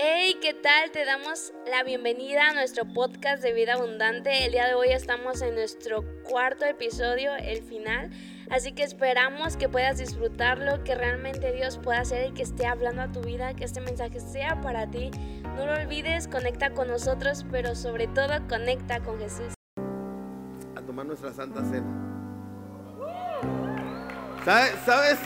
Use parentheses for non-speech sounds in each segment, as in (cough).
Hey, ¿qué tal? Te damos la bienvenida a nuestro podcast de vida abundante. El día de hoy estamos en nuestro cuarto episodio, el final. Así que esperamos que puedas disfrutarlo, que realmente Dios pueda ser el que esté hablando a tu vida, que este mensaje sea para ti. No lo olvides, conecta con nosotros, pero sobre todo conecta con Jesús. A tomar nuestra santa cena. ¿Sabes? ¿Sabes?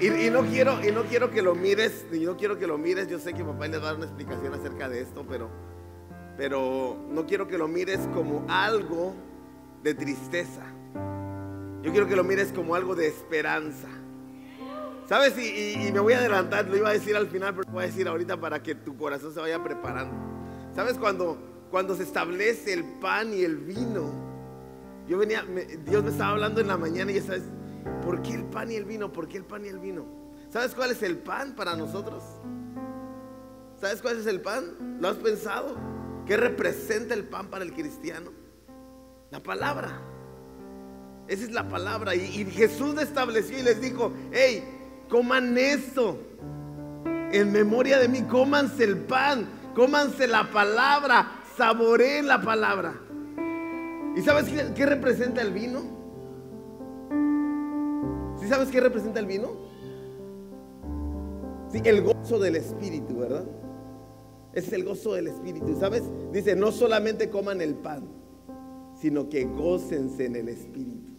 Y, no quiero, y no quiero que lo mires, y no quiero que lo mires. Yo sé que papá le va a dar una explicación acerca de esto, pero, pero no quiero que lo mires como algo de tristeza. Yo quiero que lo mires como algo de esperanza. ¿Sabes? Y, me voy a adelantar, lo iba a decir al final, pero lo voy a decir ahorita para que tu corazón se vaya preparando. ¿Sabes? Cuando, cuando se establece el pan y el vino, yo venía, Dios me estaba hablando en la mañana y ya sabes, ¿Por qué el pan y el vino? ¿Por qué el pan y el vino? ¿Sabes cuál es el pan para nosotros? ¿Sabes cuál es el pan? ¿Lo has pensado? ¿Qué representa el pan para el cristiano? La palabra. Esa es la palabra. Y, Jesús estableció y les dijo, hey, coman esto. En memoria de mí, cómanse el pan, cómanse la palabra, saboreen la palabra. ¿Y sabes qué representa el vino? Sabes qué representa el vino? Sí, el gozo del Espíritu, ¿verdad? Es el gozo del Espíritu. ¿Sabes? Dice, no solamente coman el pan, sino que gócense en el Espíritu.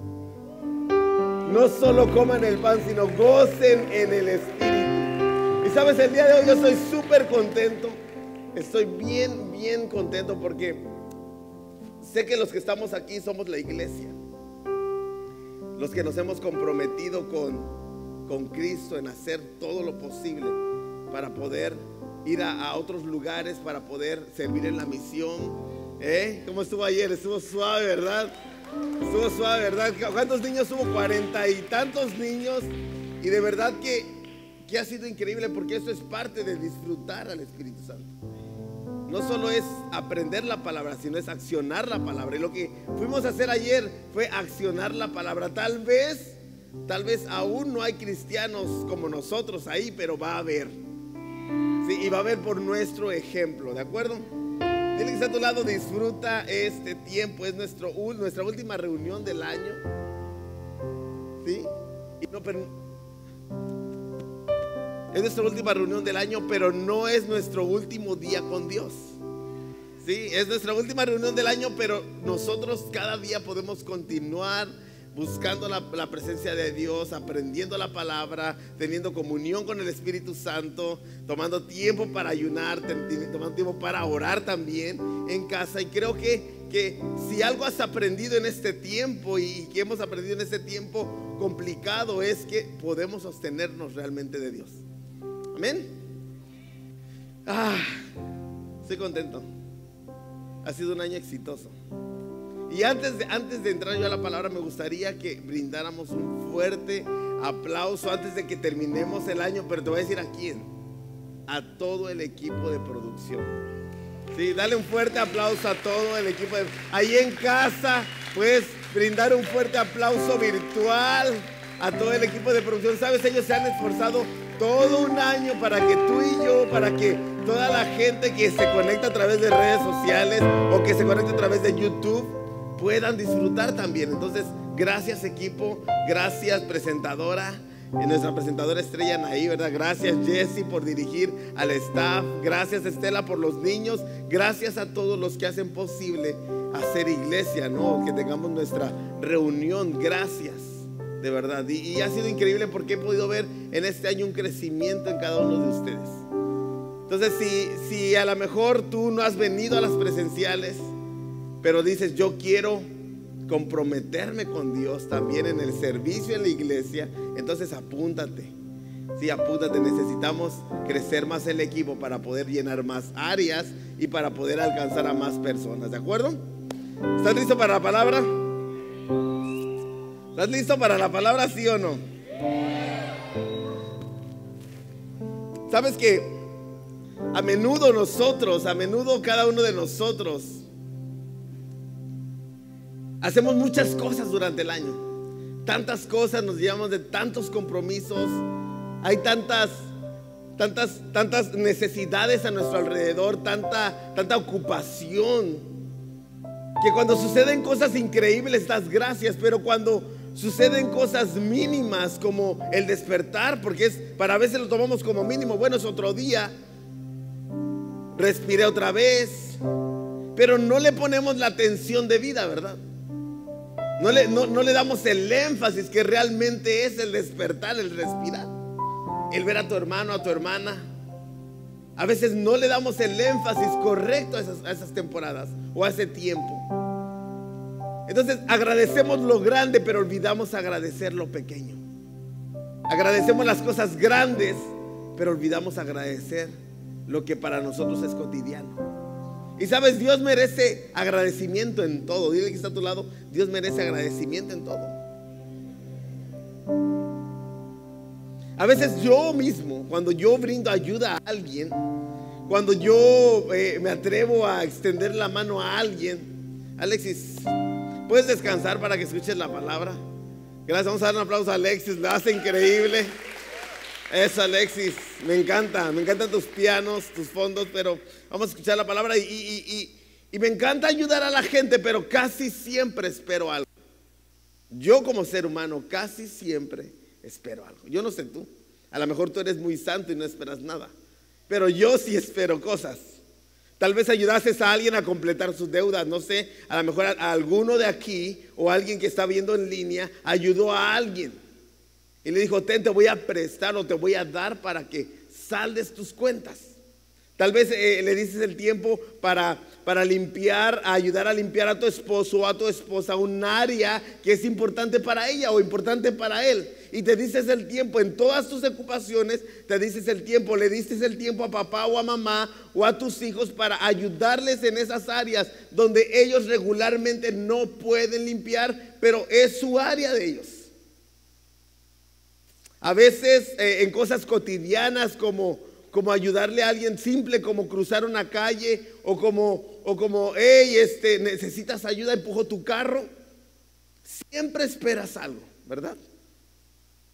No solo coman el pan, sino gocen en el Espíritu. Y sabes, el día de hoy yo estoy súper contento. Estoy bien, bien contento porque sé que los que estamos aquí somos la iglesia los que nos hemos comprometido con, con Cristo en hacer todo lo posible para poder ir a, otros lugares, para poder servir en la misión. ¿Eh? ¿Cómo estuvo ayer? Estuvo suave, ¿verdad? Estuvo suave, ¿verdad? ¿Cuántos niños hubo? Cuarenta y tantos niños. Y de verdad que, que ha sido increíble porque eso es parte de disfrutar al Espíritu Santo no solo es aprender la palabra, sino es accionar la palabra. Y lo que fuimos a hacer ayer fue accionar la palabra. Tal vez, tal vez aún no hay cristianos como nosotros ahí, pero va a haber. Y va a haber por nuestro ejemplo, ¿de acuerdo? Dile que está a tu lado, disfruta este tiempo, es nuestro, nuestra última reunión del año. ¿Sí? Y no, es nuestra última reunión del año, pero no es nuestro último día con Dios. Sí, es nuestra última reunión del año, pero nosotros cada día podemos continuar buscando la, presencia de Dios, aprendiendo la palabra, teniendo comunión con el Espíritu Santo, tomando tiempo para ayunar, tomando tiempo para orar también en casa. Y creo que, que si algo has aprendido en este tiempo y que hemos aprendido en este tiempo complicado es que podemos sostenernos realmente de Dios. Amén. Ah, estoy contento. Ha sido un año exitoso. Y antes de, antes de entrar yo a la palabra, me gustaría que brindáramos un fuerte aplauso antes de que terminemos el año, pero te voy a decir a quién. A todo el equipo de producción. Sí, dale un fuerte aplauso a todo el equipo. De, ahí en casa, puedes brindar un fuerte aplauso virtual a todo el equipo de producción. Sabes, ellos se han esforzado todo un año para que tú y yo, para que toda la gente que se conecta a través de redes sociales o que se conecta a través de YouTube puedan disfrutar también. Entonces, gracias equipo, gracias presentadora. Y nuestra presentadora estrella ahí, ¿verdad? Gracias Jesse por dirigir al staff. Gracias Estela por los niños. Gracias a todos los que hacen posible hacer iglesia, ¿no? Que tengamos nuestra reunión. Gracias de verdad. Y, ha sido increíble porque he podido ver en este año un crecimiento en cada uno de ustedes. Entonces, si, si a lo mejor tú no has venido a las presenciales, pero dices, yo quiero comprometerme con Dios también en el servicio en la iglesia, entonces apúntate. Sí, apúntate, necesitamos crecer más el equipo para poder llenar más áreas y para poder alcanzar a más personas, ¿de acuerdo? ¿Estás listo para la palabra? ¿Estás listo para la palabra, sí o no? Sabes que a menudo nosotros, a menudo cada uno de nosotros, hacemos muchas cosas durante el año. Tantas cosas, nos llevamos de tantos compromisos. Hay tantas, tantas, tantas necesidades a nuestro alrededor, tanta, tanta ocupación. Que cuando suceden cosas increíbles das gracias, pero cuando suceden cosas mínimas como el despertar, porque es para veces lo tomamos como mínimo, bueno, es otro día, respiré otra vez, pero no le ponemos la atención de vida, ¿verdad? No le, no, no le damos el énfasis que realmente es el despertar, el respirar, el ver a tu hermano, a tu hermana. A veces no le damos el énfasis correcto a esas, a esas temporadas o a ese tiempo. Entonces agradecemos lo grande, pero olvidamos agradecer lo pequeño. Agradecemos las cosas grandes, pero olvidamos agradecer lo que para nosotros es cotidiano. Y sabes, Dios merece agradecimiento en todo. Dile que está a tu lado, Dios merece agradecimiento en todo. A veces yo mismo, cuando yo brindo ayuda a alguien, cuando yo eh, me atrevo a extender la mano a alguien, Alexis, ¿puedes descansar para que escuches la palabra? Gracias, vamos a dar un aplauso a Alexis, lo hace increíble. Eso, Alexis, me encanta, me encantan tus pianos, tus fondos, pero vamos a escuchar la palabra y, y me encanta ayudar a la gente, pero casi siempre espero algo. Yo como ser humano casi siempre espero algo. Yo no sé tú, a lo mejor tú eres muy santo y no esperas nada, pero yo sí espero cosas. Tal vez ayudases a alguien a completar sus deudas, no sé, a lo mejor a, alguno de aquí o alguien que está viendo en línea ayudó a alguien y le dijo, ten, te voy a prestar o te voy a dar para que saldes tus cuentas. Tal vez eh, le dices el tiempo para, para limpiar, ayudar a limpiar a tu esposo o a tu esposa un área que es importante para ella o importante para él. Y te dices el tiempo en todas tus ocupaciones, te dices el tiempo, le dices el tiempo a papá o a mamá o a tus hijos para ayudarles en esas áreas donde ellos regularmente no pueden limpiar, pero es su área de ellos. A veces eh, en cosas cotidianas como, como ayudarle a alguien simple, como cruzar una calle o como, o como hey, este, necesitas ayuda, empujo tu carro. Siempre esperas algo, ¿verdad?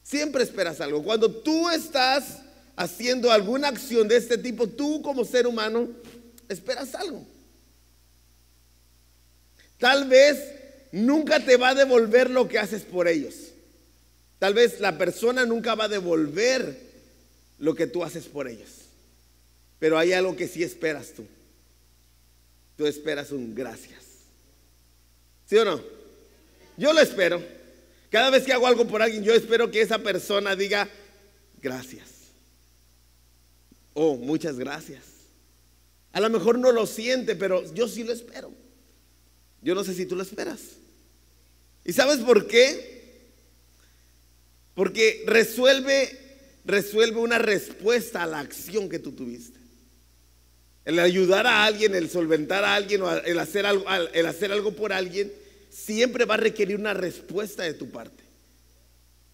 Siempre esperas algo. Cuando tú estás haciendo alguna acción de este tipo, tú como ser humano esperas algo. Tal vez nunca te va a devolver lo que haces por ellos. Tal vez la persona nunca va a devolver lo que tú haces por ellos. Pero hay algo que sí esperas tú. Tú esperas un gracias. ¿Sí o no? Yo lo espero. Cada vez que hago algo por alguien, yo espero que esa persona diga gracias. Oh, muchas gracias. A lo mejor no lo siente, pero yo sí lo espero. Yo no sé si tú lo esperas. ¿Y sabes por qué? Porque resuelve, resuelve una respuesta a la acción que tú tuviste. El ayudar a alguien, el solventar a alguien o el hacer algo, el hacer algo por alguien, siempre va a requerir una respuesta de tu parte.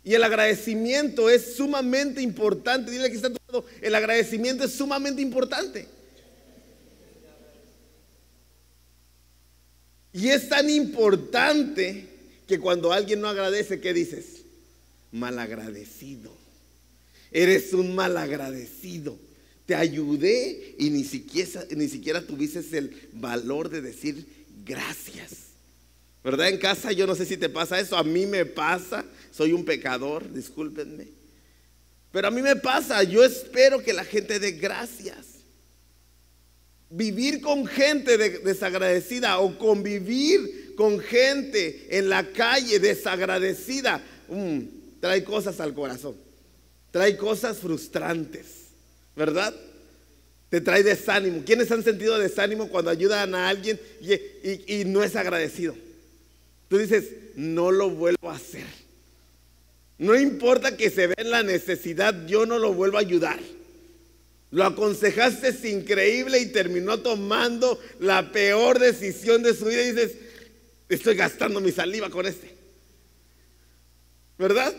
Y el agradecimiento es sumamente importante. Dile que está todo. El agradecimiento es sumamente importante. Y es tan importante que cuando alguien no agradece, ¿qué dices? malagradecido. Eres un malagradecido. Te ayudé y ni siquiera, ni siquiera tuviste el valor de decir gracias. ¿Verdad? En casa yo no sé si te pasa eso, a mí me pasa, soy un pecador, discúlpenme. Pero a mí me pasa, yo espero que la gente dé gracias. Vivir con gente desagradecida o convivir con gente en la calle desagradecida, mm, trae cosas al corazón, trae cosas frustrantes, ¿verdad? Te trae desánimo. ¿Quiénes han sentido desánimo cuando ayudan a alguien y, no es agradecido? Tú dices, no lo vuelvo a hacer. No importa que se vea en la necesidad, yo no lo vuelvo a ayudar. Lo aconsejaste es increíble y terminó tomando la peor decisión de su vida y dices, estoy gastando mi saliva con este. ¿Verdad?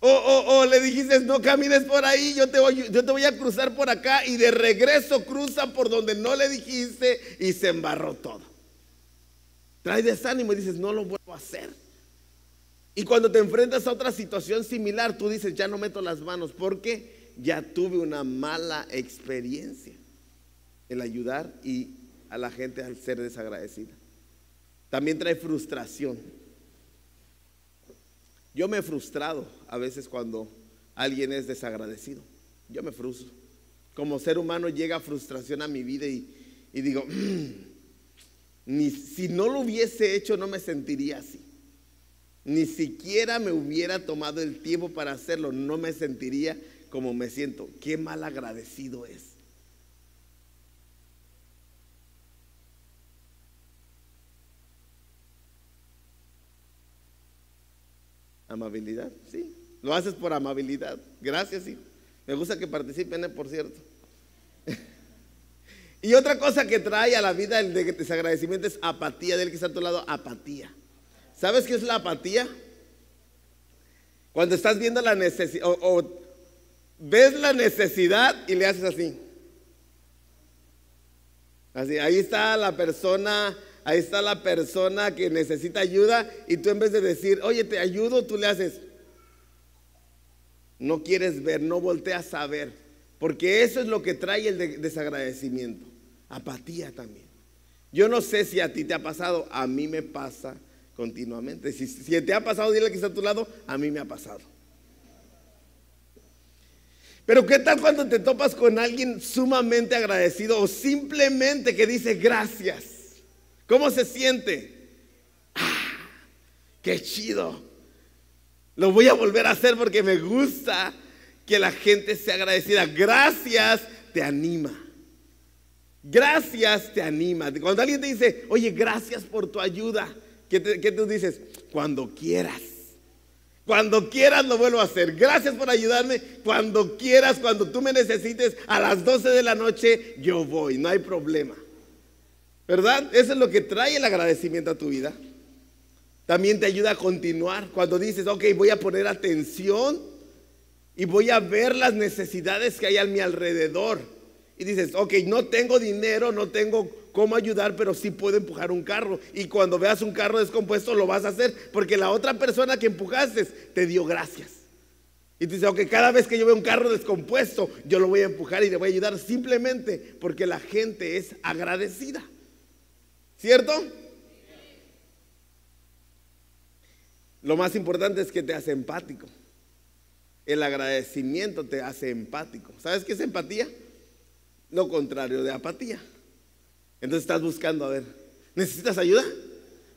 O, le dijiste, no camines por ahí, yo te, voy, yo te voy a cruzar por acá y de regreso cruza por donde no le dijiste y se embarró todo. Trae desánimo y dices, no lo vuelvo a hacer. Y cuando te enfrentas a otra situación similar, tú dices, ya no meto las manos porque ya tuve una mala experiencia el ayudar y a la gente al ser desagradecida. También trae frustración. Yo me he frustrado a veces cuando alguien es desagradecido. Yo me frustro. Como ser humano llega frustración a mi vida y, digo, mm, si no lo hubiese hecho no me sentiría así. Ni siquiera me hubiera tomado el tiempo para hacerlo, no me sentiría como me siento. Qué mal agradecido es. Amabilidad, sí. Lo haces por amabilidad. Gracias, sí. Me gusta que participen, ¿eh? por cierto. Y otra cosa que trae a la vida el desagradecimiento es apatía. Del que está a tu lado, apatía. ¿Sabes qué es la apatía? Cuando estás viendo la necesidad, o, ves la necesidad y le haces así. Así, ahí está la persona Ahí está la persona que necesita ayuda y tú en vez de decir, oye, te ayudo, tú le haces. No quieres ver, no volteas a ver. Porque eso es lo que trae el desagradecimiento. Apatía también. Yo no sé si a ti te ha pasado, a mí me pasa continuamente. Si, te ha pasado, dile que está a tu lado, a mí me ha pasado. Pero ¿qué tal cuando te topas con alguien sumamente agradecido o simplemente que dice gracias? ¿Cómo se siente? ¡Ah! ¡Qué chido! Lo voy a volver a hacer porque me gusta que la gente sea agradecida. Gracias te anima. Gracias te anima. Cuando alguien te dice, oye, gracias por tu ayuda, ¿qué, tú dices? Cuando quieras. Cuando quieras lo vuelvo a hacer. Gracias por ayudarme. Cuando quieras, cuando tú me necesites, a las 12 de la noche, yo voy. No hay problema. ¿Verdad? Eso es lo que trae el agradecimiento a tu vida. También te ayuda a continuar. Cuando dices, ok, voy a poner atención y voy a ver las necesidades que hay a mi alrededor. Y dices, ok, no tengo dinero, no tengo cómo ayudar, pero sí puedo empujar un carro. Y cuando veas un carro descompuesto, lo vas a hacer porque la otra persona que empujaste te dio gracias. Y tú dices, ok, cada vez que yo veo un carro descompuesto, yo lo voy a empujar y le voy a ayudar simplemente porque la gente es agradecida. ¿Cierto? Lo más importante es que te hace empático. El agradecimiento te hace empático. ¿Sabes qué es empatía? Lo contrario de apatía. Entonces estás buscando, a ver, ¿necesitas ayuda?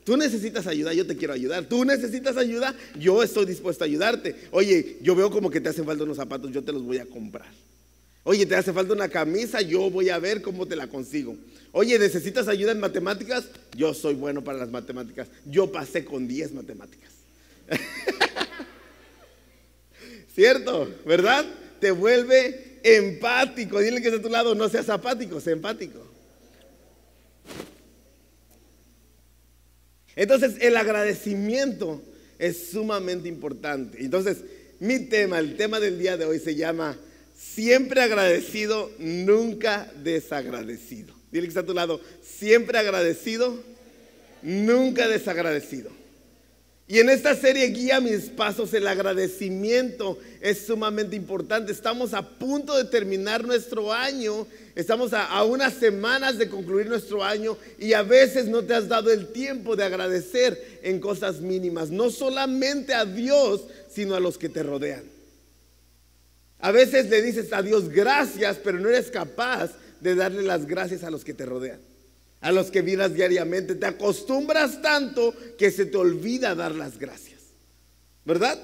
Tú necesitas ayuda, yo te quiero ayudar. Tú necesitas ayuda, yo estoy dispuesto a ayudarte. Oye, yo veo como que te hacen falta unos zapatos, yo te los voy a comprar. Oye, te hace falta una camisa, yo voy a ver cómo te la consigo. Oye, ¿necesitas ayuda en matemáticas? Yo soy bueno para las matemáticas. Yo pasé con 10 matemáticas. (laughs) ¿Cierto? ¿Verdad? Te vuelve empático. Dile que es de tu lado, no seas apático, sé empático. Entonces, el agradecimiento es sumamente importante. Entonces, mi tema, el tema del día de hoy se llama siempre agradecido, nunca desagradecido. Dile que está a tu lado, siempre agradecido, nunca desagradecido. Y en esta serie Guía mis pasos, el agradecimiento es sumamente importante. Estamos a punto de terminar nuestro año, estamos a, unas semanas de concluir nuestro año y a veces no te has dado el tiempo de agradecer en cosas mínimas, no solamente a Dios, sino a los que te rodean. A veces le dices a Dios gracias, pero no eres capaz de darle las gracias a los que te rodean, a los que miras diariamente. Te acostumbras tanto que se te olvida dar las gracias. ¿Verdad?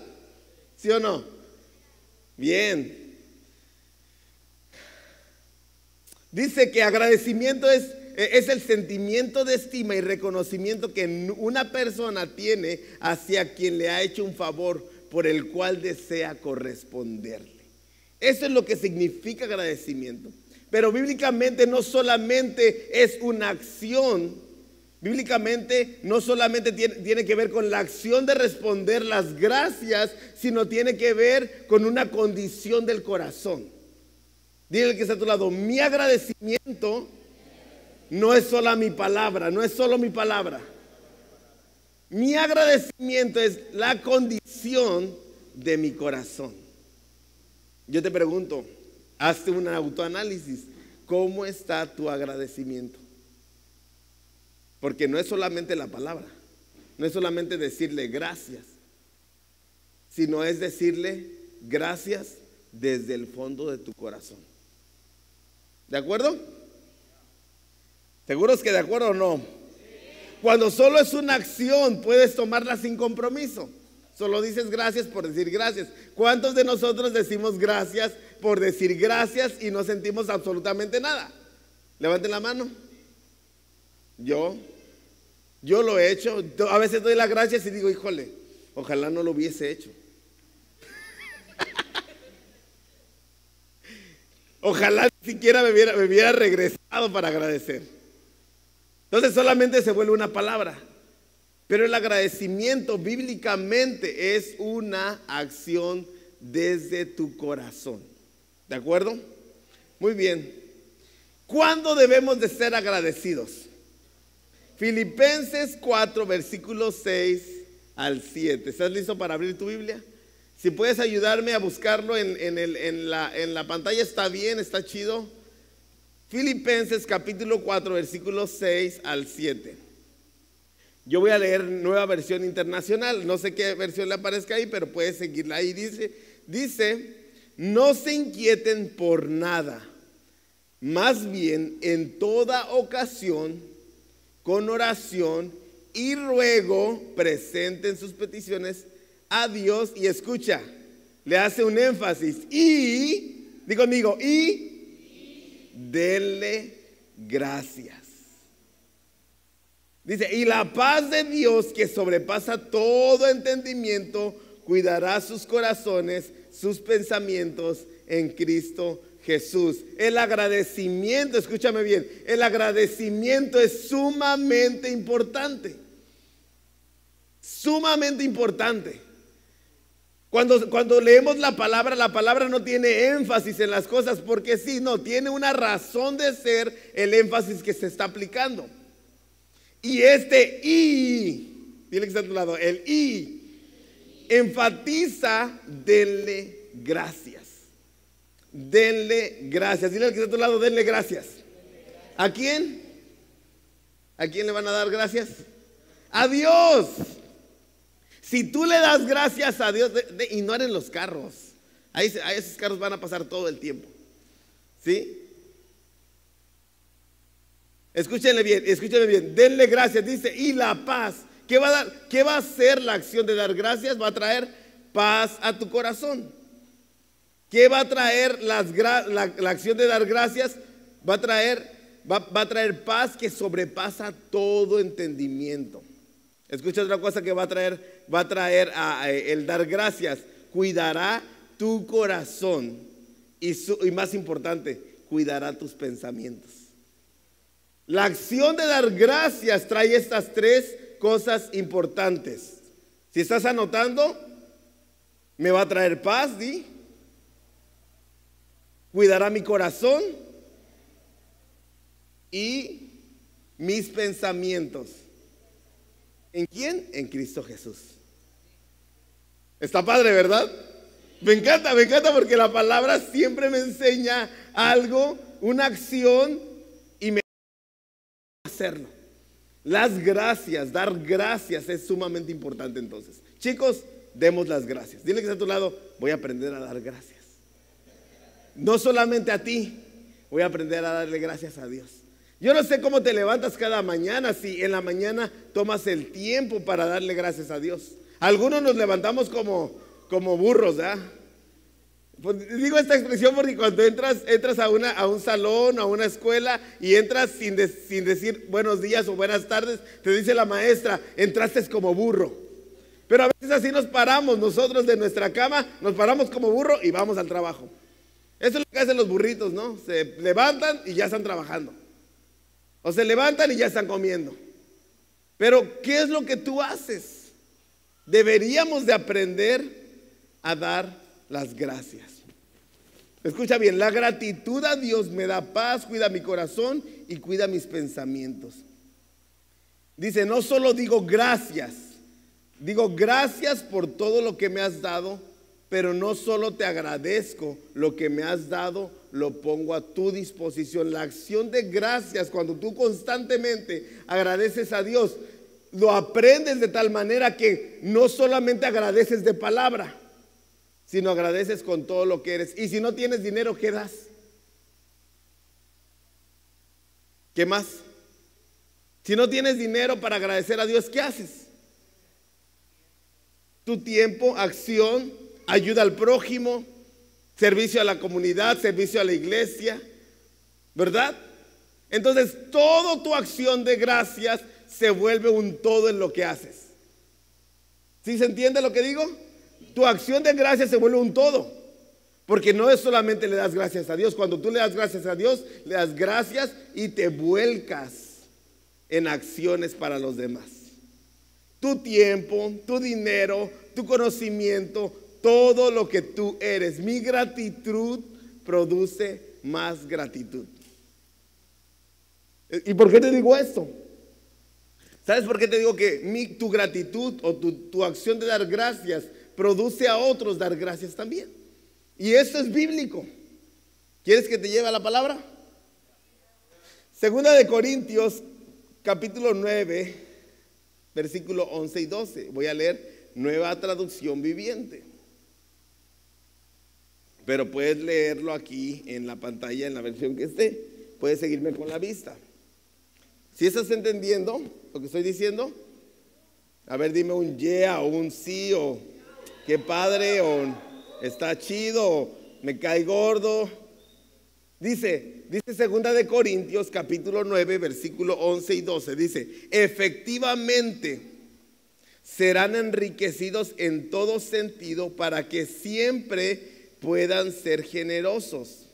¿Sí o no? Bien. Dice que agradecimiento es, es el sentimiento de estima y reconocimiento que una persona tiene hacia quien le ha hecho un favor por el cual desea corresponderle. Eso es lo que significa agradecimiento. Pero bíblicamente no solamente es una acción, bíblicamente no solamente tiene, que ver con la acción de responder las gracias, sino tiene que ver con una condición del corazón. Dile que está a tu lado, mi agradecimiento no es solo mi palabra, no es solo mi palabra. Mi agradecimiento es la condición de mi corazón. Yo te pregunto, hazte un autoanálisis. ¿Cómo está tu agradecimiento? Porque no es solamente la palabra, no es solamente decirle gracias, sino es decirle gracias desde el fondo de tu corazón. ¿De acuerdo? ¿Seguros que de acuerdo o no? Cuando solo es una acción, puedes tomarla sin compromiso. Solo dices gracias por decir gracias. ¿Cuántos de nosotros decimos gracias por decir gracias y no sentimos absolutamente nada? Levanten la mano. Yo, yo lo he hecho. A veces doy las gracias y digo, híjole, ojalá no lo hubiese hecho. (laughs) ojalá siquiera me hubiera, me hubiera regresado para agradecer. Entonces solamente se vuelve una palabra. Pero el agradecimiento bíblicamente es una acción desde tu corazón. ¿De acuerdo? Muy bien. ¿Cuándo debemos de ser agradecidos? Filipenses 4, versículos 6 al 7. ¿Estás listo para abrir tu Biblia? Si puedes ayudarme a buscarlo en, la, en la pantalla, está bien, está chido. Filipenses capítulo 4, versículos 6 al 7. Yo voy a leer nueva versión internacional. No sé qué versión le aparezca ahí, pero puedes seguirla ahí. Dice, dice, no se inquieten por nada. Más bien, en toda ocasión, con oración y ruego, presenten sus peticiones a Dios y escucha, le hace un énfasis. Y, digo conmigo, y denle gracias. Dice, y la paz de Dios que sobrepasa todo entendimiento, cuidará sus corazones, sus pensamientos en Cristo Jesús. El agradecimiento, escúchame bien, el agradecimiento es sumamente importante. Sumamente importante. Cuando, cuando, leemos la palabra, la palabra no tiene énfasis en las cosas porque sí, no, tiene una razón de ser el énfasis que se está aplicando. Y este y, dile que está a tu lado, el y, enfatiza, denle gracias. Denle gracias. Dile al que está a tu lado, denle gracias. ¿A quién? ¿A quién le van a dar gracias? A Dios. Si tú le das gracias a Dios, y no eran los carros, ahí esos carros van a pasar todo el tiempo. ¿Sí? Escúchenle bien, escúchenle bien. Denle gracias, dice, y la paz. ¿Qué va a? ¿Qué va a hacer la acción de dar gracias? Va a traer paz a tu corazón. ¿Qué va a traer la, acción de dar gracias? Va a traer, va, a traer paz que sobrepasa todo entendimiento. Escucha otra cosa que va a traer, va a traer el dar gracias. Cuidará tu corazón y, y más importante, cuidará tus pensamientos. La acción de dar gracias trae estas tres cosas importantes. Si estás anotando, me va a traer paz, di. Cuidará mi corazón y mis pensamientos. ¿En quién? En Cristo Jesús. Está padre, ¿verdad? Me encanta, me encanta porque la palabra siempre me enseña algo, una acción hacerlo. Las gracias, dar gracias es sumamente importante entonces. Chicos, demos las gracias. Dile que está a tu lado, voy a aprender a dar gracias. No solamente a ti, voy a aprender a darle gracias a Dios. Yo no sé cómo te levantas cada mañana, si en la mañana tomas el tiempo para darle gracias a Dios. Algunos nos levantamos como, como burros, ¿verdad? Pues, digo esta expresión porque cuando entras, entras a, una, a un salón, a una escuela y entras sin, sin decir buenos días o buenas tardes, te dice la maestra, entraste como burro. Pero a veces así nos paramos nosotros de nuestra cama, nos paramos como burro y vamos al trabajo. Eso es lo que hacen los burritos, ¿no? Se levantan y ya están trabajando. O se levantan y ya están comiendo. Pero, ¿qué es lo que tú haces? Deberíamos de aprender a dar las gracias. Escucha bien, la gratitud a Dios me da paz, cuida mi corazón y cuida mis pensamientos. Dice, no solo digo gracias, digo gracias por todo lo que me has dado pero no solo te agradezco lo que me has dado, lo pongo a tu disposición. La acción de gracias, cuando tú constantemente agradeces a Dios, lo aprendes de tal manera que no solamente agradeces de palabra, sino agradeces con todo lo que eres. Y si no tienes dinero, ¿qué das? ¿Qué más? Si no tienes dinero para agradecer a Dios, ¿qué haces? Tu tiempo, acción, ayuda al prójimo, servicio a la comunidad, servicio a la iglesia, ¿verdad? Entonces, toda tu acción de gracias se vuelve un todo en lo que haces. ¿Sí se entiende lo que digo? Tu acción de gracias se vuelve un todo. Porque no es solamente le das gracias a Dios. Cuando tú le das gracias a Dios, le das gracias y te vuelcas en acciones para los demás. Tu tiempo, tu dinero, tu conocimiento, todo lo que tú eres. Mi gratitud produce más gratitud. ¿Y por qué te digo esto? ¿Sabes por qué te digo que tu gratitud o tu, tu acción de dar gracias produce a otros dar gracias también? Y esto es bíblico. ¿Quieres que te lleve a la palabra? Segunda de Corintios, capítulo 9, versículo 11 y 12. Voy a leer nueva traducción viviente. Pero puedes leerlo aquí en la pantalla, en la versión que esté. Puedes seguirme con la vista. Si estás entendiendo lo que estoy diciendo? A ver, dime un yeah o un sí o qué padre o está chido, me cae gordo. Dice, dice segunda de Corintios capítulo 9 versículo 11 y 12, dice, efectivamente serán enriquecidos en todo sentido para que siempre puedan ser generosos.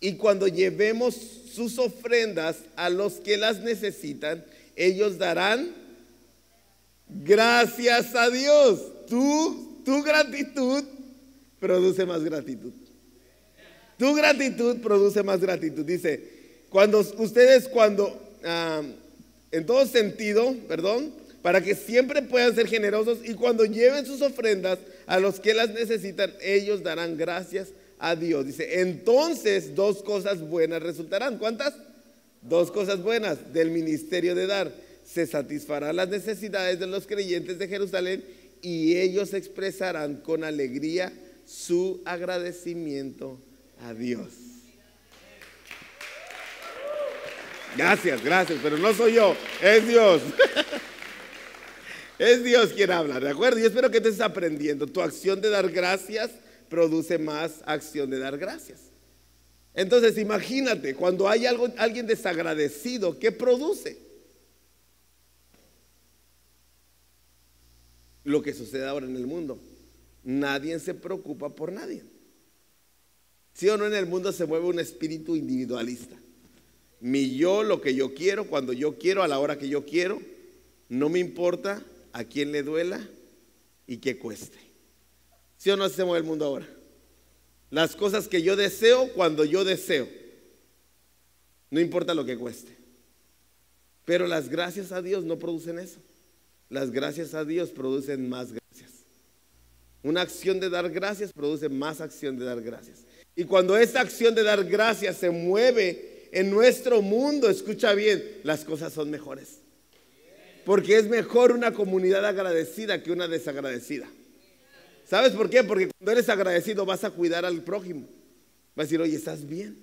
Y cuando llevemos sus ofrendas a los que las necesitan, ellos darán gracias a Dios. Tu, tu gratitud produce más gratitud. Tu gratitud produce más gratitud. Dice, cuando ustedes, cuando, en todo sentido, perdón, para que siempre puedan ser generosos y cuando lleven sus ofrendas a los que las necesitan, ellos darán gracias a Dios. Dice, entonces dos cosas buenas resultarán. ¿Cuántas? Dos cosas buenas del ministerio de dar. Se satisfarán las necesidades de los creyentes de Jerusalén y ellos expresarán con alegría su agradecimiento a Dios. Gracias, gracias, pero no soy yo, es Dios. (laughs) Es Dios quien habla, ¿de acuerdo? Y espero que estés aprendiendo. Tu acción de dar gracias produce más acción de dar gracias. Entonces, imagínate, cuando hay algo, alguien desagradecido, ¿qué produce? Lo que sucede ahora en el mundo. Nadie se preocupa por nadie. Si o no en el mundo se mueve un espíritu individualista. Mi yo, lo que yo quiero, cuando yo quiero, a la hora que yo quiero. No me importa a quien le duela y que cueste. ¿Sí o no se mueve el mundo ahora? Las cosas que yo deseo cuando yo deseo. No importa lo que cueste. Pero las gracias a Dios no producen eso. Las gracias a Dios producen más gracias. Una acción de dar gracias produce más acción de dar gracias. Y cuando esa acción de dar gracias se mueve en nuestro mundo, escucha bien, las cosas son mejores. Porque es mejor una comunidad agradecida que una desagradecida. ¿Sabes por qué? Porque cuando eres agradecido vas a cuidar al prójimo. Vas a decir, oye, ¿estás bien?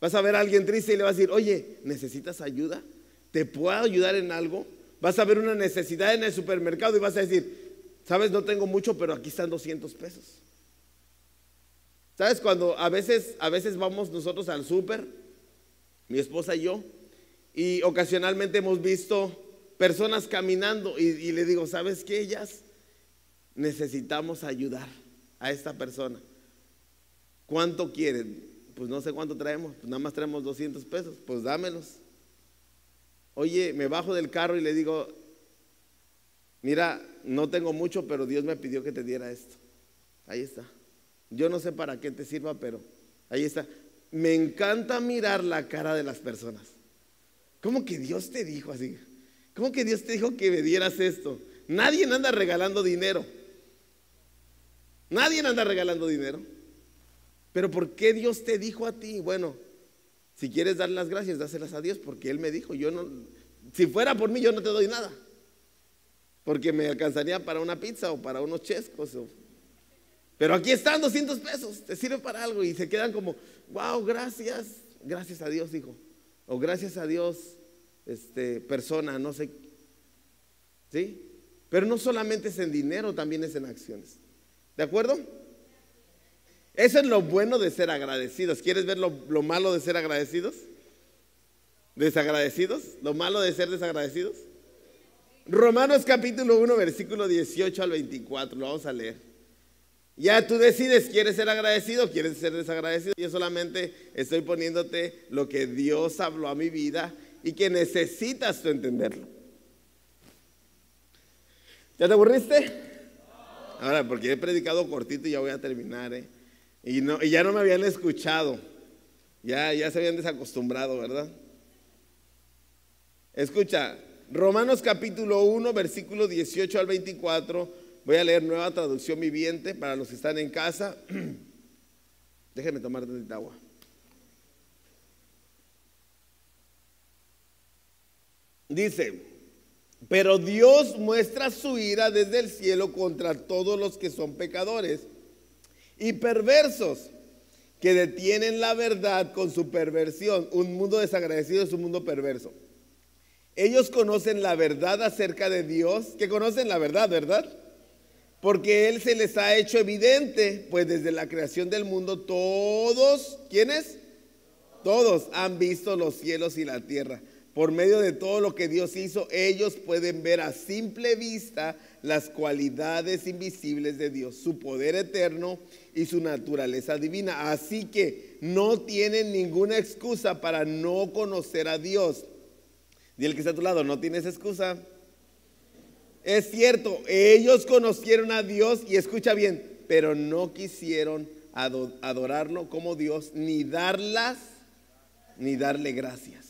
Vas a ver a alguien triste y le vas a decir, oye, ¿necesitas ayuda? ¿Te puedo ayudar en algo? Vas a ver una necesidad en el supermercado y vas a decir, sabes, no tengo mucho, pero aquí están 200 pesos. ¿Sabes? Cuando a veces, a veces vamos nosotros al súper, mi esposa y yo, y ocasionalmente hemos visto personas caminando y, le digo, ¿sabes qué? Ellas necesitamos ayudar a esta persona. ¿Cuánto quieren? Pues no sé cuánto traemos, pues nada más traemos 200 pesos, pues dámelos. Oye, me bajo del carro y le digo, mira, no tengo mucho, pero Dios me pidió que te diera esto. Ahí está. Yo no sé para qué te sirva, pero ahí está. Me encanta mirar la cara de las personas. ¿Cómo que Dios te dijo así? ¿Cómo que Dios te dijo que me dieras esto? Nadie anda regalando dinero. Nadie anda regalando dinero. Pero ¿por qué Dios te dijo a ti? Bueno, si quieres dar las gracias, dáselas a Dios, porque Él me dijo, yo no, si fuera por mí, yo no te doy nada. Porque me alcanzaría para una pizza o para unos chescos. pero aquí están 200 pesos, te sirve para algo y se quedan como, wow, gracias, gracias a Dios, hijo. O gracias a Dios, este, persona, no sé. ¿Sí? Pero no solamente es en dinero, también es en acciones. ¿De acuerdo? Eso es lo bueno de ser agradecidos. ¿Quieres ver lo, malo de ser agradecidos? ¿Desagradecidos? ¿Lo malo de ser desagradecidos? Romanos capítulo 1, versículo 18 al 24. Lo vamos a leer. Ya tú decides, ¿quieres ser agradecido o quieres ser desagradecido? Yo solamente estoy poniéndote lo que Dios habló a mi vida y que necesitas tú entenderlo. ¿Ya te aburriste? Ahora, porque he predicado cortito y ya voy a terminar, ¿eh? Y, no, y ya no me habían escuchado. Ya, ya se habían desacostumbrado, ¿verdad? Escucha, Romanos capítulo 1, versículo 18 al 24. Voy a leer nueva traducción viviente para los que están en casa. (clears throat) Déjenme tomar tantita agua. Dice, pero Dios muestra su ira desde el cielo contra todos los que son pecadores y perversos que detienen la verdad con su perversión. Un mundo desagradecido es un mundo perverso. Ellos conocen la verdad acerca de Dios, que conocen la verdad, ¿verdad? Porque Él se les ha hecho evidente, pues desde la creación del mundo todos, ¿quiénes? Todos han visto los cielos y la tierra. Por medio de todo lo que Dios hizo, ellos pueden ver a simple vista las cualidades invisibles de Dios, su poder eterno y su naturaleza divina. Así que no tienen ninguna excusa para no conocer a Dios. Y el que está a tu lado, no tienes excusa. Es cierto, ellos conocieron a Dios y escucha bien, pero no quisieron adorarlo como Dios, ni darlas, ni darle gracias.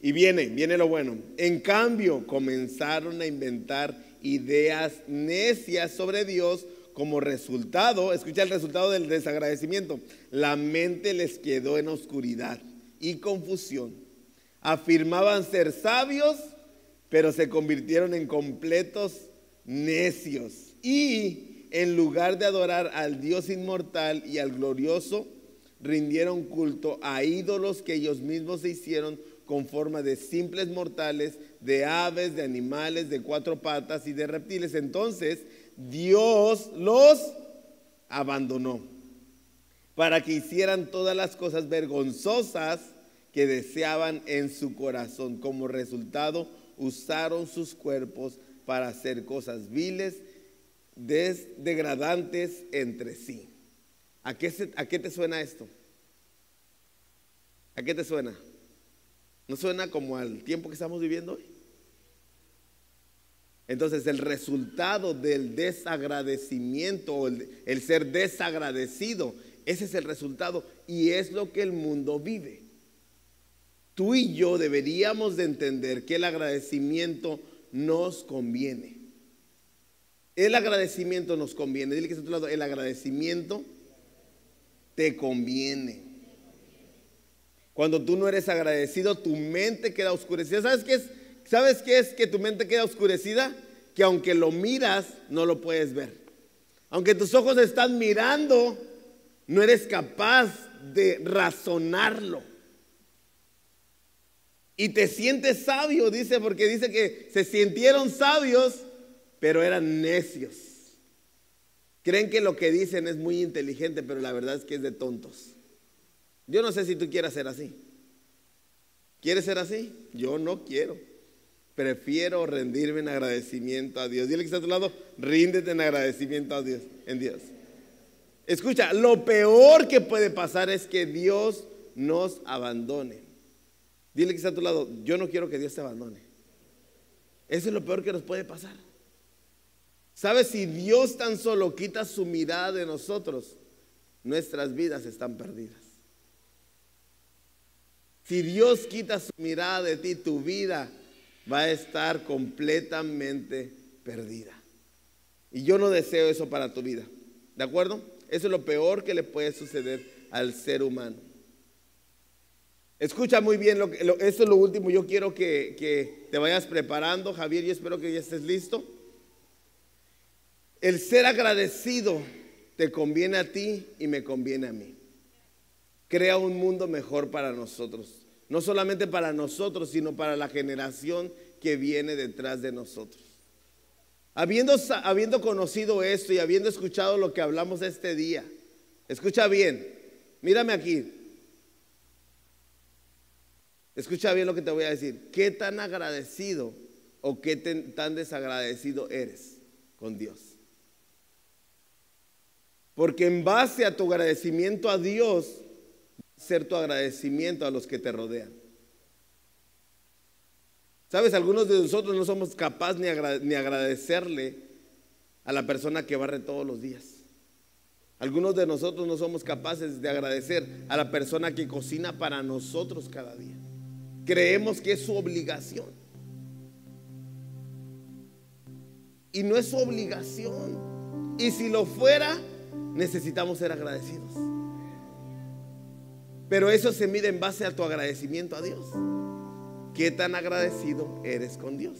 Y viene, viene lo bueno. En cambio, comenzaron a inventar ideas necias sobre Dios como resultado, escucha el resultado del desagradecimiento. La mente les quedó en oscuridad y confusión. Afirmaban ser sabios, pero se convirtieron en completos necios. Y en lugar de adorar al Dios inmortal y al glorioso, rindieron culto a ídolos que ellos mismos se hicieron con forma de simples mortales, de aves, de animales, de cuatro patas y de reptiles. Entonces Dios los abandonó para que hicieran todas las cosas vergonzosas que deseaban en su corazón. Como resultado, usaron sus cuerpos para hacer cosas viles, degradantes entre sí. ¿A qué, ¿A qué te suena esto? ¿A qué te suena? ¿No suena como al tiempo que estamos viviendo hoy? Entonces el resultado del desagradecimiento o el, ser desagradecido, ese es el resultado y es lo que el mundo vive. Tú y yo deberíamos de entender que el agradecimiento nos conviene. El agradecimiento nos conviene. Dile que está a tu lado, el agradecimiento te conviene. Cuando tú no eres agradecido, tu mente queda oscurecida. ¿Sabes qué es? ¿Sabes qué es que tu mente queda oscurecida? Que aunque lo miras, no lo puedes ver. Aunque tus ojos están mirando, no eres capaz de razonarlo. Y te sientes sabio, dice, porque dice que se sintieron sabios, pero eran necios. Creen que lo que dicen es muy inteligente, pero la verdad es que es de tontos. Yo no sé si tú quieras ser así. ¿Quieres ser así? Yo no quiero. Prefiero rendirme en agradecimiento a Dios. Dile que está a tu lado, ríndete en agradecimiento a Dios, en Dios. Escucha, lo peor que puede pasar es que Dios nos abandone. Dile que está a tu lado, yo no quiero que Dios te abandone. Eso es lo peor que nos puede pasar. ¿Sabes? Si Dios tan solo quita su mirada de nosotros, nuestras vidas están perdidas. Si Dios quita su mirada de ti, tu vida va a estar completamente perdida. Y yo no deseo eso para tu vida. ¿De acuerdo? Eso es lo peor que le puede suceder al ser humano. Escucha muy bien, lo, esto es lo último. Yo quiero que, que te vayas preparando, Javier. Yo espero que ya estés listo. El ser agradecido te conviene a ti y me conviene a mí. Crea un mundo mejor para nosotros. No solamente para nosotros, sino para la generación que viene detrás de nosotros. Habiendo, habiendo conocido esto y habiendo escuchado lo que hablamos este día, escucha bien, mírame aquí. Escucha bien lo que te voy a decir. ¿Qué tan agradecido o qué tan desagradecido eres con Dios? Porque en base a tu agradecimiento a Dios, ser tu agradecimiento a los que te rodean. Sabes, algunos de nosotros no somos capaces ni, agradecerle a la persona que barre todos los días. Algunos de nosotros no somos capaces de agradecer a la persona que cocina para nosotros cada día. Creemos que es su obligación. Y no es su obligación. Y si lo fuera, necesitamos ser agradecidos. Pero eso se mide en base a tu agradecimiento a Dios. ¿Qué tan agradecido eres con Dios?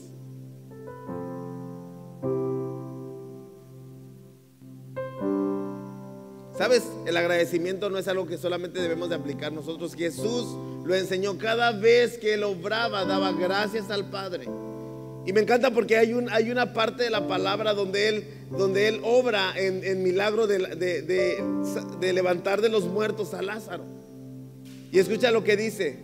¿Sabes? El agradecimiento no es algo que solamente debemos de aplicar nosotros. Jesús lo enseñó cada vez que él obraba, daba gracias al Padre. Y me encanta porque hay, un, hay una parte de la palabra donde Él, donde él obra en, milagro de levantar de los muertos a Lázaro. Y escucha lo que dice.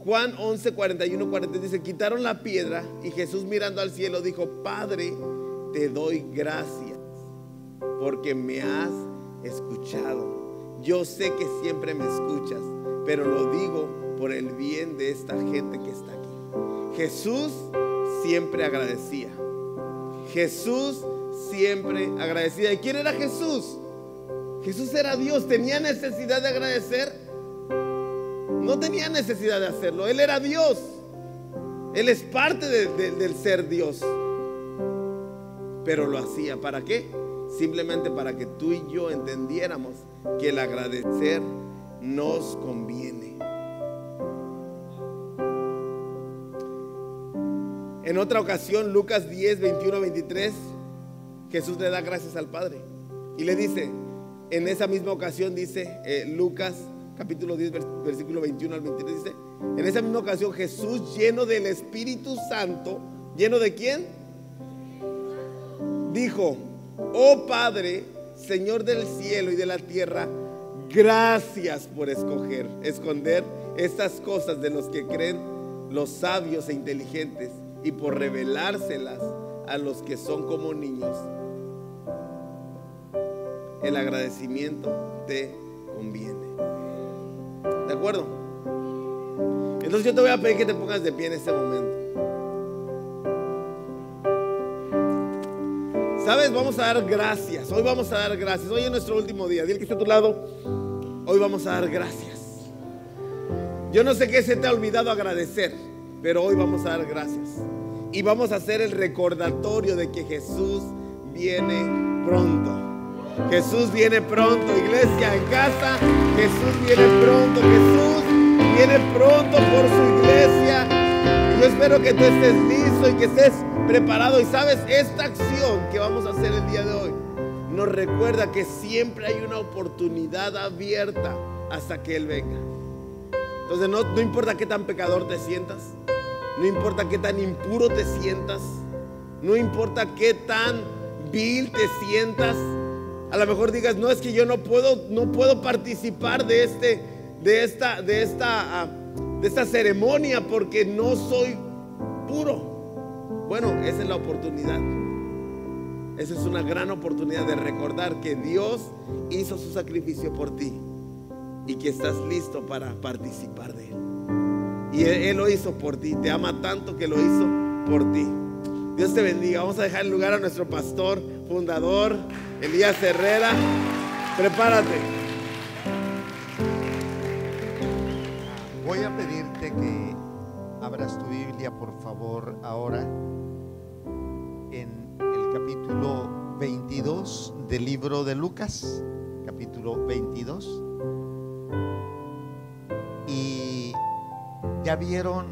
Juan 11, 41, 40 dice, quitaron la piedra y Jesús mirando al cielo dijo, Padre, te doy gracias porque me has escuchado. Yo sé que siempre me escuchas, pero lo digo por el bien de esta gente que está aquí. Jesús siempre agradecía. Jesús siempre agradecía. ¿Y quién era Jesús? Jesús era Dios. ¿Tenía necesidad de agradecer? No tenía necesidad de hacerlo. Él era Dios. Él es parte del ser Dios. Pero lo hacía. ¿Para qué? Simplemente para que tú y yo entendiéramos que el agradecer nos conviene. En otra ocasión, Lucas 10, 21, 23, Jesús le da gracias al Padre. Y le dice, en esa misma ocasión dice eh, Lucas capítulo 10, versículo 21 al 23 dice, en esa misma ocasión Jesús lleno del Espíritu Santo, lleno de quién? Dijo, oh Padre, Señor del cielo y de la tierra, gracias por escoger, esconder estas cosas de los que creen los sabios e inteligentes y por revelárselas a los que son como niños. El agradecimiento te conviene. ¿De acuerdo? Entonces yo te voy a pedir que te pongas de pie en este momento. ¿Sabes? Vamos a dar gracias. Hoy vamos a dar gracias. Hoy es nuestro último día. Dile que está a tu lado. Hoy vamos a dar gracias. Yo no sé qué se te ha olvidado agradecer, pero hoy vamos a dar gracias. Y vamos a hacer el recordatorio de que Jesús viene pronto. Jesús viene pronto, iglesia en casa. Jesús viene pronto. Jesús viene pronto por su iglesia. Y yo espero que tú estés listo y que estés preparado. Y sabes, esta acción que vamos a hacer el día de hoy nos recuerda que siempre hay una oportunidad abierta hasta que Él venga. Entonces no, no importa qué tan pecador te sientas. No importa qué tan impuro te sientas. No importa qué tan vil te sientas. A lo mejor digas, no es que yo no puedo, no puedo participar de este, de esta, de esta, ah, de esta ceremonia porque no soy puro. Bueno, esa es la oportunidad. Esa es una gran oportunidad de recordar que Dios hizo su sacrificio por ti y que estás listo para participar de Él. Y él, lo hizo por ti, te ama tanto que lo hizo por ti. Dios te bendiga. Vamos a dejar el lugar a nuestro pastor, fundador, Elías Herrera. Prepárate. Voy a pedirte que abras tu Biblia, por favor, ahora en el capítulo 22 del libro de Lucas, capítulo 22. Y ya vieron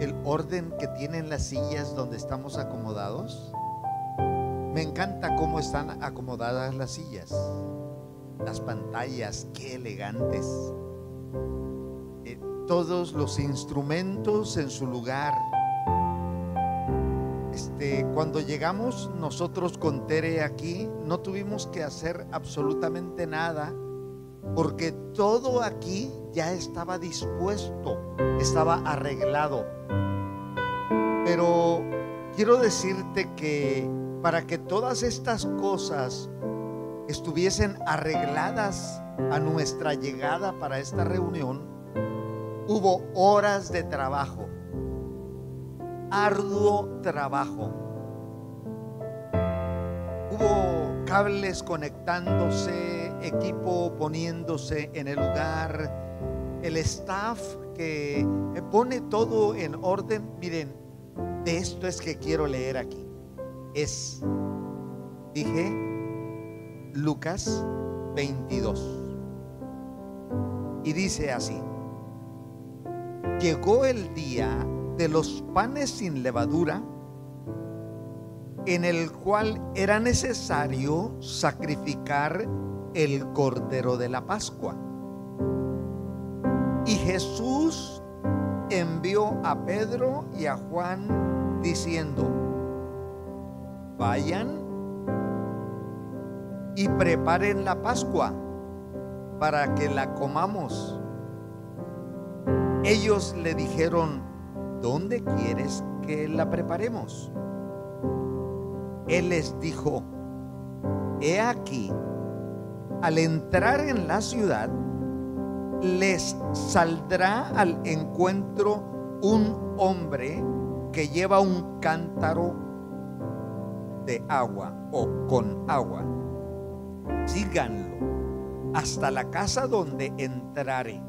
el orden que tienen las sillas donde estamos acomodados. Me encanta cómo están acomodadas las sillas, las pantallas, qué elegantes. Eh, todos los instrumentos en su lugar. Este, cuando llegamos nosotros con Tere aquí, no tuvimos que hacer absolutamente nada porque todo aquí ya estaba dispuesto, estaba arreglado. Pero quiero decirte que para que todas estas cosas estuviesen arregladas a nuestra llegada para esta reunión, hubo horas de trabajo, arduo trabajo. Hubo cables conectándose, equipo poniéndose en el lugar, el staff que pone todo en orden. Miren, de esto es que quiero leer aquí es, dije, Lucas 22. Y dice así, llegó el día de los panes sin levadura, en el cual era necesario sacrificar el cordero de la Pascua. Y Jesús envió a Pedro y a Juan diciendo, vayan y preparen la Pascua para que la comamos. Ellos le dijeron, ¿dónde quieres que la preparemos? Él les dijo, he aquí, al entrar en la ciudad, les saldrá al encuentro un hombre que lleva un cántaro de agua o con agua, síganlo hasta la casa donde entrare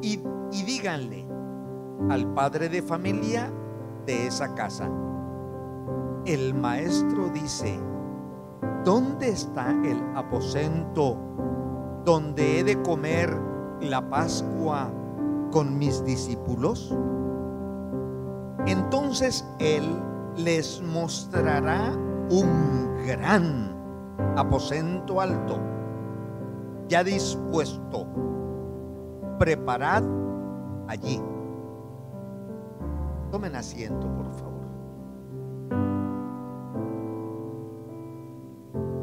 y, y díganle al padre de familia de esa casa, el maestro dice, ¿dónde está el aposento donde he de comer la Pascua con mis discípulos? Entonces él les mostrará un gran aposento alto, ya dispuesto. Preparad allí. Tomen asiento, por favor.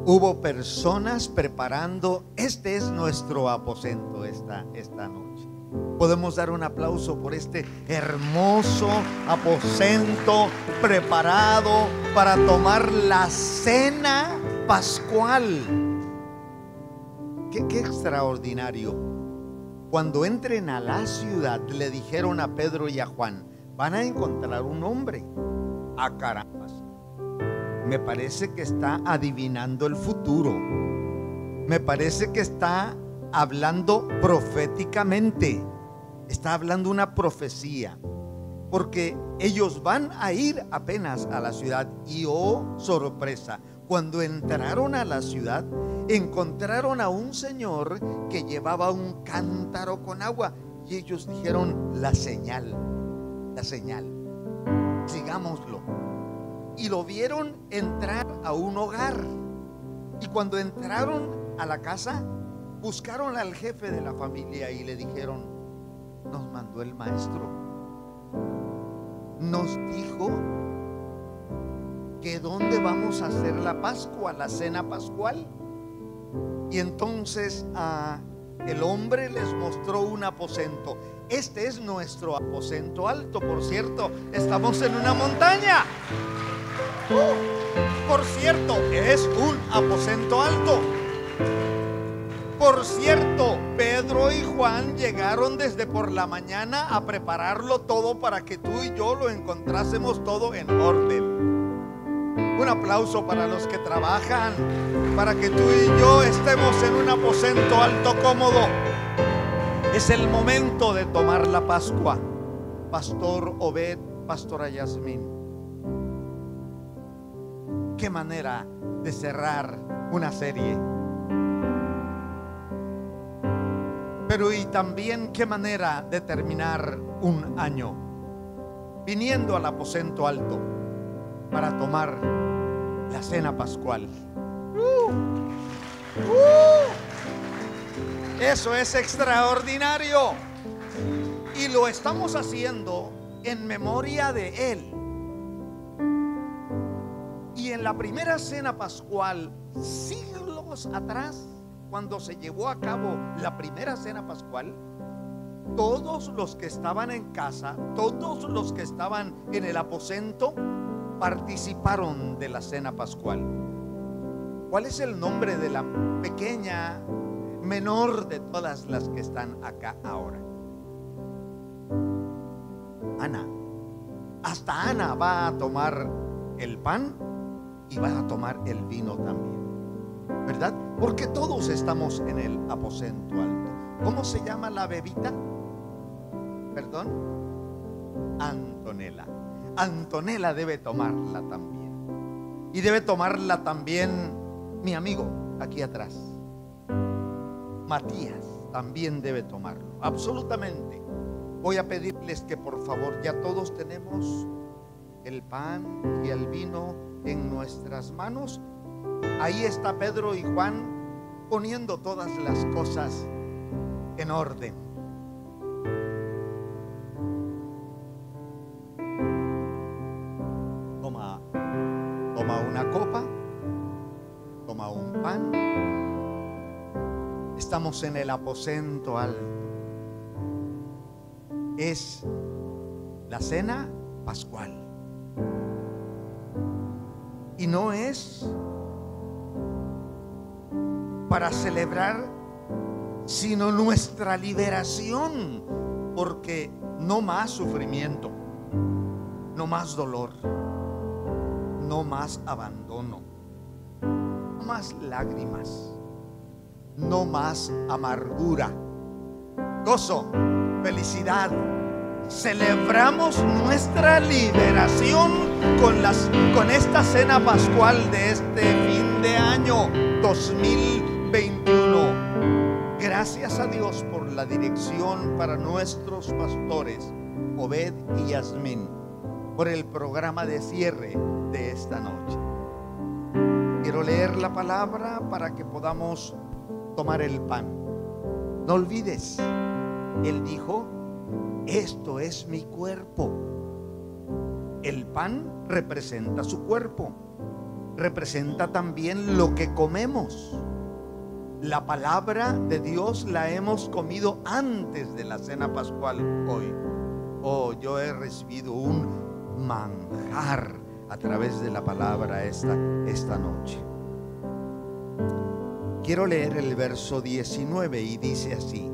Hubo personas preparando, este es nuestro aposento esta, esta noche. Podemos dar un aplauso por este hermoso aposento preparado para tomar la cena pascual. Qué, extraordinario. Cuando entren a la ciudad, le dijeron a Pedro y a Juan, van a encontrar un hombre. A ah, caramba. Me parece que está adivinando el futuro. Me parece que está hablando proféticamente. Está hablando una profecía. Porque ellos van a ir apenas a la ciudad. Y oh, sorpresa. Cuando entraron a la ciudad, encontraron a un señor que llevaba un cántaro con agua. Y ellos dijeron, la señal, la señal. Sigámoslo. Y lo vieron entrar a un hogar. Y cuando entraron a la casa, buscaron al jefe de la familia y le dijeron, nos mandó el maestro, nos dijo que dónde vamos a hacer la Pascua, la cena pascual. Y entonces ah, el hombre les mostró un aposento. Este es nuestro aposento alto, por cierto. Estamos en una montaña. Uh, por cierto, es un aposento alto. Por cierto, Pedro y Juan llegaron desde por la mañana a prepararlo todo para que tú y yo lo encontrásemos todo en orden. Un aplauso para los que trabajan, para que tú y yo estemos en un aposento alto cómodo. Es el momento de tomar la Pascua. Pastor Obed, Pastora Yasmín. qué manera de cerrar una serie. Pero y también qué manera de terminar un año. Viniendo al aposento alto para tomar la cena pascual. Uh, uh. eso es extraordinario. Y lo estamos haciendo en memoria de Él. Y en la primera cena pascual, siglos atrás, cuando se llevó a cabo la primera cena pascual, todos los que estaban en casa, todos los que estaban en el aposento, participaron de la cena pascual. ¿Cuál es el nombre de la pequeña, menor de todas las que están acá ahora? Ana. Hasta Ana va a tomar el pan y va a tomar el vino también. ¿Verdad? Porque todos estamos en el aposento alto. ¿Cómo se llama la bebita? Perdón. Antonella. Antonella debe tomarla también. Y debe tomarla también mi amigo aquí atrás. Matías también debe tomarlo. Absolutamente. Voy a pedirles que por favor ya todos tenemos el pan y el vino en nuestras manos. Ahí está Pedro y Juan poniendo todas las cosas en orden. Toma, toma una copa, toma un pan. Estamos en el aposento alto es la cena pascual. Y no es para celebrar, sino nuestra liberación, porque no más sufrimiento, no más dolor, no más abandono, no más lágrimas, no más amargura, gozo felicidad. Celebramos nuestra liberación con, las, con esta cena pascual de este fin de año 2021. Gracias a Dios por la dirección para nuestros pastores, Obed y Yasmín, por el programa de cierre de esta noche. Quiero leer la palabra para que podamos tomar el pan. No olvides él dijo, esto es mi cuerpo. El pan representa su cuerpo, representa también lo que comemos. La palabra de Dios la hemos comido antes de la cena pascual hoy. Oh, yo he recibido un manjar a través de la palabra esta, esta noche. Quiero leer el verso 19 y dice así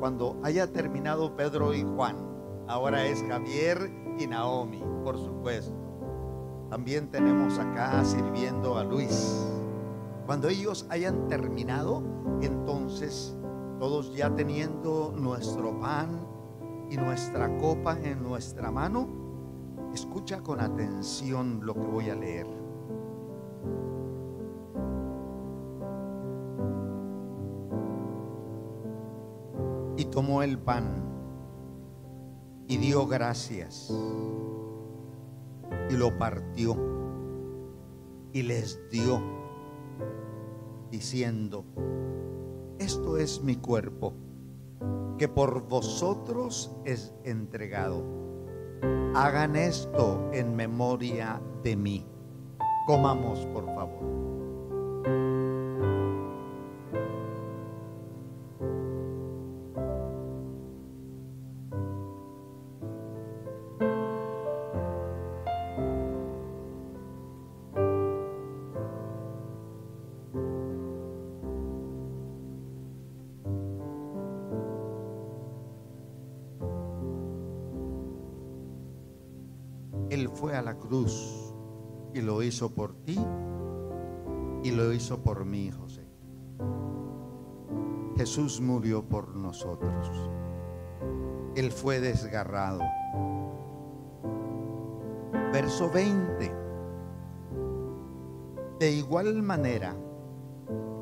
cuando haya terminado Pedro y Juan, ahora es Javier y Naomi, por supuesto. También tenemos acá sirviendo a Luis. Cuando ellos hayan terminado, entonces todos ya teniendo nuestro pan y nuestra copa en nuestra mano, escucha con atención lo que voy a leer. tomó el pan y dio gracias y lo partió y les dio diciendo, esto es mi cuerpo que por vosotros es entregado. Hagan esto en memoria de mí. Comamos, por favor. Fue a la cruz y lo hizo por ti y lo hizo por mí, José. Jesús murió por nosotros. Él fue desgarrado. Verso 20. De igual manera,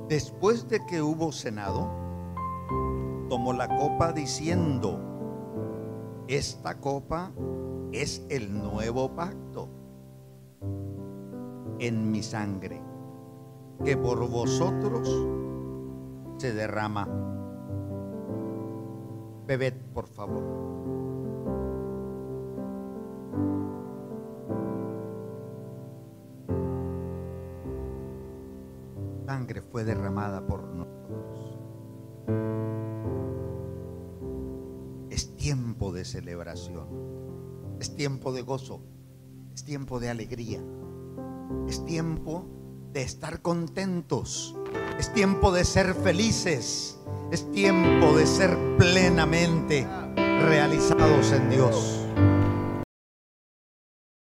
después de que hubo cenado, tomó la copa diciendo, esta copa es el nuevo pacto en mi sangre, que por vosotros se derrama. Bebed, por favor. Sangre fue derramada por nosotros. Es tiempo de celebración. Es tiempo de gozo. Es tiempo de alegría. Es tiempo de estar contentos. Es tiempo de ser felices. Es tiempo de ser plenamente realizados en Dios.